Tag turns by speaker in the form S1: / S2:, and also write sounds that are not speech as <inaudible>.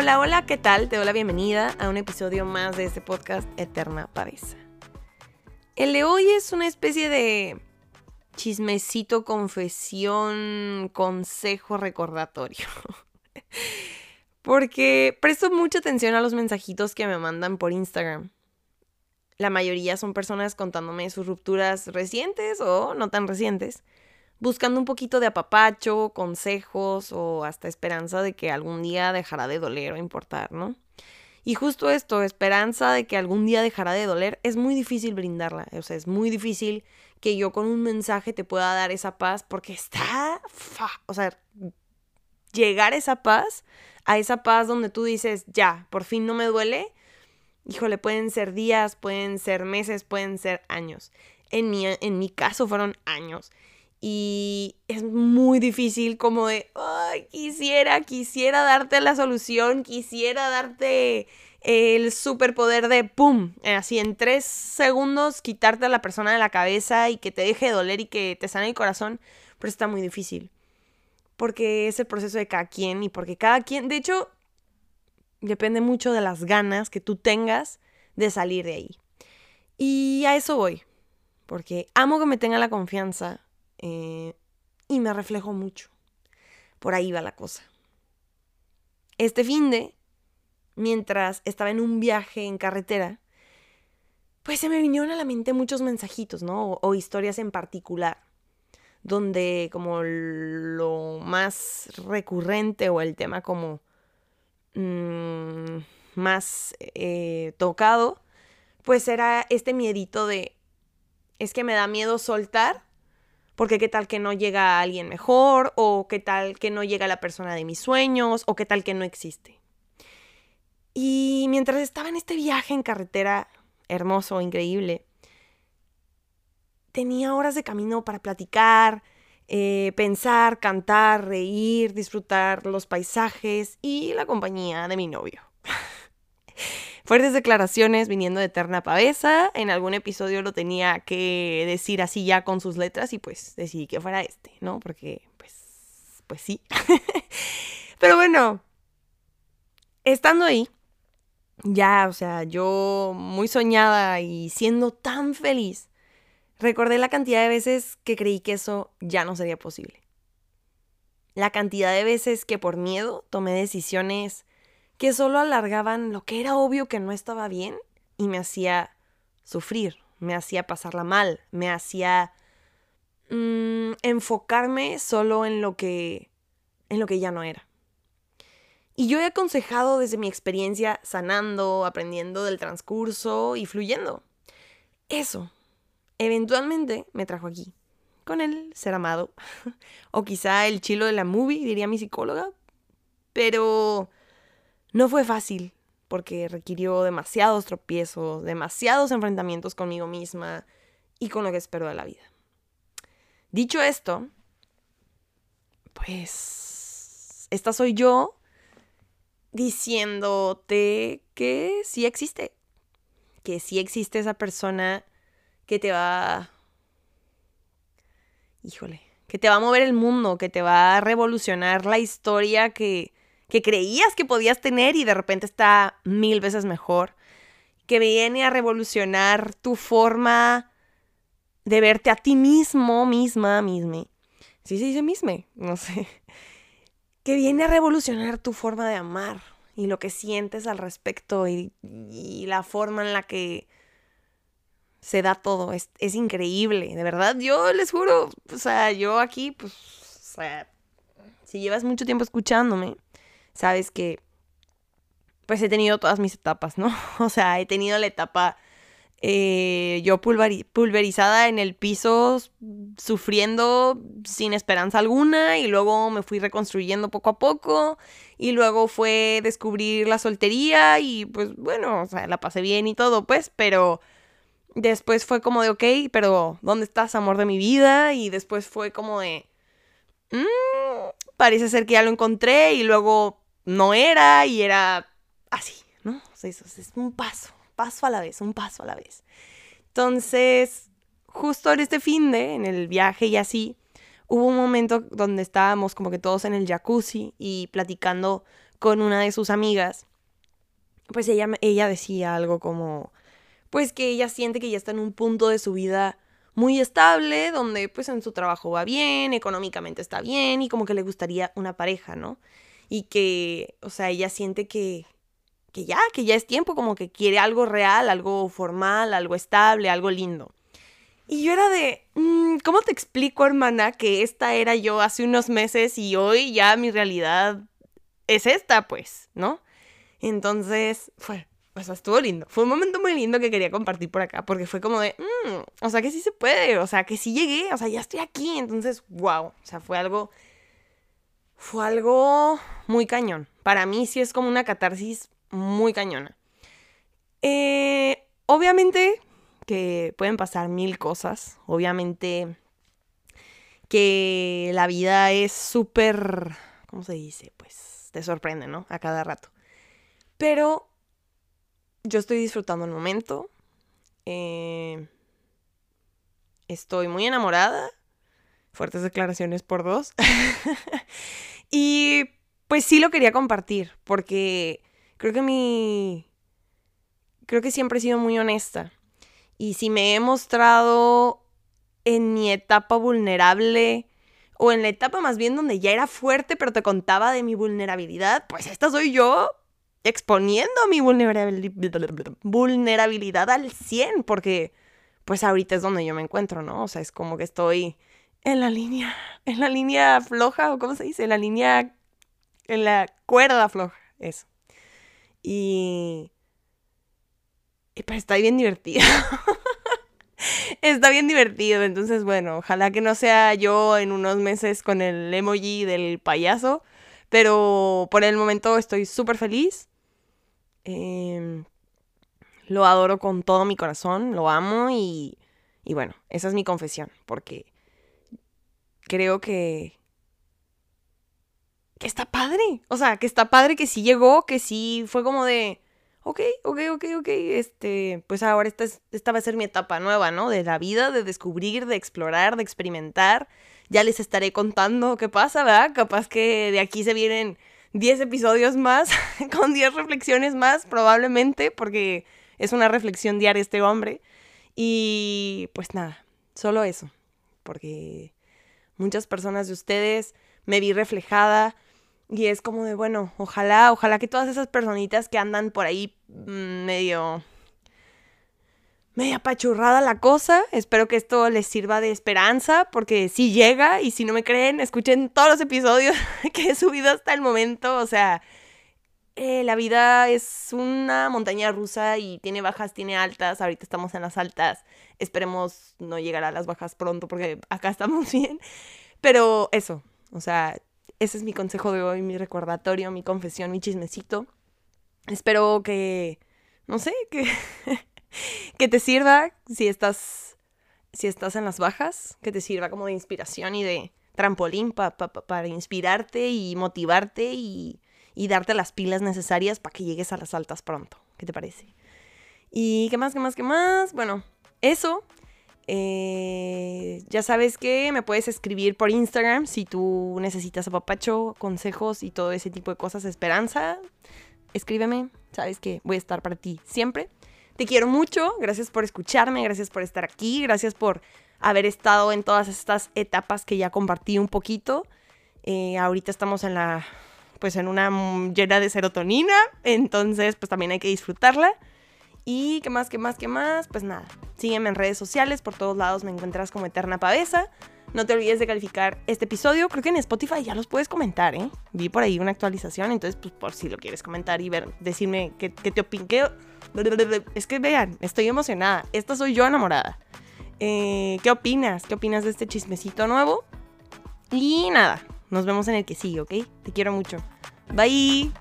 S1: Hola, hola, ¿qué tal? Te doy la bienvenida a un episodio más de este podcast Eterna Pavesa. El de hoy es una especie de chismecito, confesión, consejo, recordatorio. <laughs> Porque presto mucha atención a los mensajitos que me mandan por Instagram. La mayoría son personas contándome sus rupturas recientes o no tan recientes buscando un poquito de apapacho, consejos o hasta esperanza de que algún día dejará de doler o importar, ¿no? Y justo esto, esperanza de que algún día dejará de doler, es muy difícil brindarla. O sea, es muy difícil que yo con un mensaje te pueda dar esa paz porque está... O sea, llegar a esa paz, a esa paz donde tú dices, ya, por fin no me duele. Híjole, pueden ser días, pueden ser meses, pueden ser años. En mi, en mi caso fueron años y es muy difícil como de, quisiera, quisiera darte la solución, quisiera darte el superpoder de, ¡pum! Así en tres segundos quitarte a la persona de la cabeza y que te deje de doler y que te sane el corazón, pero está muy difícil. Porque es el proceso de cada quien y porque cada quien, de hecho, depende mucho de las ganas que tú tengas de salir de ahí. Y a eso voy, porque amo que me tenga la confianza eh, y me reflejo mucho. Por ahí va la cosa. Este fin de, mientras estaba en un viaje en carretera, pues se me vinieron a la mente muchos mensajitos, ¿no? O, historias en particular, donde como lo más recurrente o el tema como mm, más eh, tocado, pues era este miedito de, es que me da miedo soltar porque qué tal que no llega alguien mejor, o qué tal que no llega la persona de mis sueños, o qué tal que no existe. Y mientras estaba en este viaje en carretera hermoso, increíble, tenía horas de camino para platicar, eh, pensar, cantar, reír, disfrutar los paisajes y la compañía de mi novio. <laughs> Fuertes declaraciones viniendo de Eterna Pavesa. En algún episodio lo tenía que decir así ya con sus letras y pues decidí que fuera este, ¿no? Porque pues, pues sí. <laughs> Pero bueno, estando ahí, ya, o sea, yo muy soñada y siendo tan feliz, recordé la cantidad de veces que creí que eso ya no sería posible. La cantidad de veces que por miedo tomé decisiones que solo alargaban lo que era obvio que no estaba bien y me hacía sufrir, me hacía pasarla mal, me hacía mm, enfocarme solo en lo que en lo que ya no era. Y yo he aconsejado desde mi experiencia sanando, aprendiendo del transcurso y fluyendo. Eso, eventualmente me trajo aquí, con el ser amado. <laughs> o quizá el chilo de la movie, diría mi psicóloga. Pero no fue fácil, porque requirió demasiados tropiezos, demasiados enfrentamientos conmigo misma y con lo que espero de la vida. Dicho esto, pues esta soy yo diciéndote que sí existe, que sí existe esa persona que te va, híjole, que te va a mover el mundo, que te va a revolucionar la historia que que creías que podías tener y de repente está mil veces mejor, que viene a revolucionar tu forma de verte a ti mismo, misma, misma. Sí se dice misma, no sé. Que viene a revolucionar tu forma de amar y lo que sientes al respecto y, la forma en la que se da todo. Es, es, increíble, de verdad. Yo les juro, o sea, yo aquí, pues, o sea, si llevas mucho tiempo escuchándome, sabes que pues he tenido todas mis etapas, ¿no? <laughs> O sea, he tenido la etapa eh, yo pulverizada en el piso, sufriendo sin esperanza alguna, y luego me fui reconstruyendo poco a poco, y luego fue descubrir la soltería, y pues bueno, o sea, la pasé bien y todo, pues, pero después fue como de, ok, pero ¿dónde estás, amor de mi vida? Y después fue como de, mmm, parece ser que ya lo encontré, y luego no era y era así, ¿no? O sea, eso es un paso, paso a la vez, un paso a la vez. Entonces, justo en este fin de, en el viaje y así, hubo un momento donde estábamos como que todos en el jacuzzi y platicando con una de sus amigas, pues ella, ella decía algo como, pues que ella siente que ya está en un punto de su vida muy estable, donde pues en su trabajo va bien, económicamente está bien y como que le gustaría una pareja, ¿no? Y que, o sea, ella siente que, que ya, que ya es tiempo, como que quiere algo real, algo formal, algo estable, algo lindo. Y yo era de, mm, ¿cómo te explico, hermana, que esta era yo hace unos meses y hoy ya mi realidad es esta, pues, ¿no? Entonces, fue, o sea, estuvo lindo. Fue un momento muy lindo que quería compartir por acá, porque fue como de, mm, o sea, que sí se puede, o sea, que sí llegué, o sea, ya estoy aquí. Entonces, wow, o sea, fue algo, fue algo muy cañón. Para mí sí es como una catarsis muy cañona. Eh, obviamente que pueden pasar mil cosas. Obviamente que la vida es súper, ¿cómo se dice? Pues te sorprende, ¿no? A cada rato. Pero yo estoy disfrutando el momento. Eh, estoy muy enamorada. Fuertes declaraciones por dos. <laughs> y pues sí lo quería compartir porque creo que mi... Creo que siempre he sido muy honesta. Y si me he mostrado en mi etapa vulnerable o en la etapa más bien donde ya era fuerte pero te contaba de mi vulnerabilidad, pues esta soy yo exponiendo mi vulnerabilidad al 100 porque pues ahorita es donde yo me encuentro, ¿no? O sea, es como que estoy en la línea, en la línea floja o cómo se dice, en la línea, en la cuerda floja, eso. Y... Y pues está bien divertido. <laughs> está bien divertido. Entonces, bueno, ojalá que no sea yo en unos meses con el emoji del payaso. Pero por el momento estoy súper feliz. Em, lo adoro con todo mi corazón. Lo amo y, y bueno, esa es mi confesión. Porque creo que que está padre. O sea, que está padre que sí llegó, que sí fue como de, ok, ok, ok, ok, este, pues ahora esta, esta va a ser mi etapa nueva, ¿no? De la vida, de descubrir, de explorar, de experimentar. Ya les estaré contando qué pasa, ¿verdad? Capaz que de aquí se vienen 10 episodios más, <laughs> con 10 reflexiones más, probablemente, porque es una reflexión diaria este hombre. Y pues nada, solo eso, porque muchas personas de ustedes me vi reflejada, y es como de, bueno, ojalá, ojalá que todas esas personitas que andan por ahí mm, medio... media apachurrada la cosa. Espero que esto les sirva de esperanza, porque si llega, y si no me creen, escuchen todos los episodios <laughs> que he subido hasta el momento. O sea, eh, la vida es una montaña rusa y tiene bajas, tiene altas. Ahorita estamos en las altas. Esperemos no llegar a las bajas pronto, porque acá estamos <laughs> bien. Pero eso, o sea, ese es mi consejo de hoy, mi recordatorio, mi confesión, mi chismecito. Espero que, no sé, <laughs> que, que te sirva si estás, si estás en las bajas, que te sirva como de inspiración y de trampolín para inspirarte y motivarte y, y darte las pilas necesarias para que llegues a las altas pronto. ¿Qué te parece? ¿Y qué más, qué más, qué más? Bueno, eso. Eh, ya sabes que me puedes escribir por Instagram si tú necesitas apapacho, consejos y todo ese tipo de cosas, esperanza. Escríbeme, sabes que voy a estar para ti siempre. Te quiero mucho, gracias por escucharme, gracias por estar aquí, gracias por haber estado en todas estas etapas que ya compartí un poquito. Eh, ahorita estamos en la, pues en una llena de serotonina, entonces pues también hay que disfrutarla. Y qué más, qué más, qué más. Pues nada, sígueme en redes sociales, por todos lados me encuentras como Eterna Pavesa. No te olvides de calificar este episodio. Creo que en Spotify ya los puedes comentar, ¿eh? Vi por ahí una actualización, entonces, pues por si lo quieres comentar y ver, decirme qué, te opinas. Es que vean, estoy emocionada. Esta soy yo enamorada. Eh, ¿Qué opinas? ¿Qué opinas de este chismecito nuevo? Y nada, nos vemos en el que sigue, ¿ok? Te quiero mucho. Bye.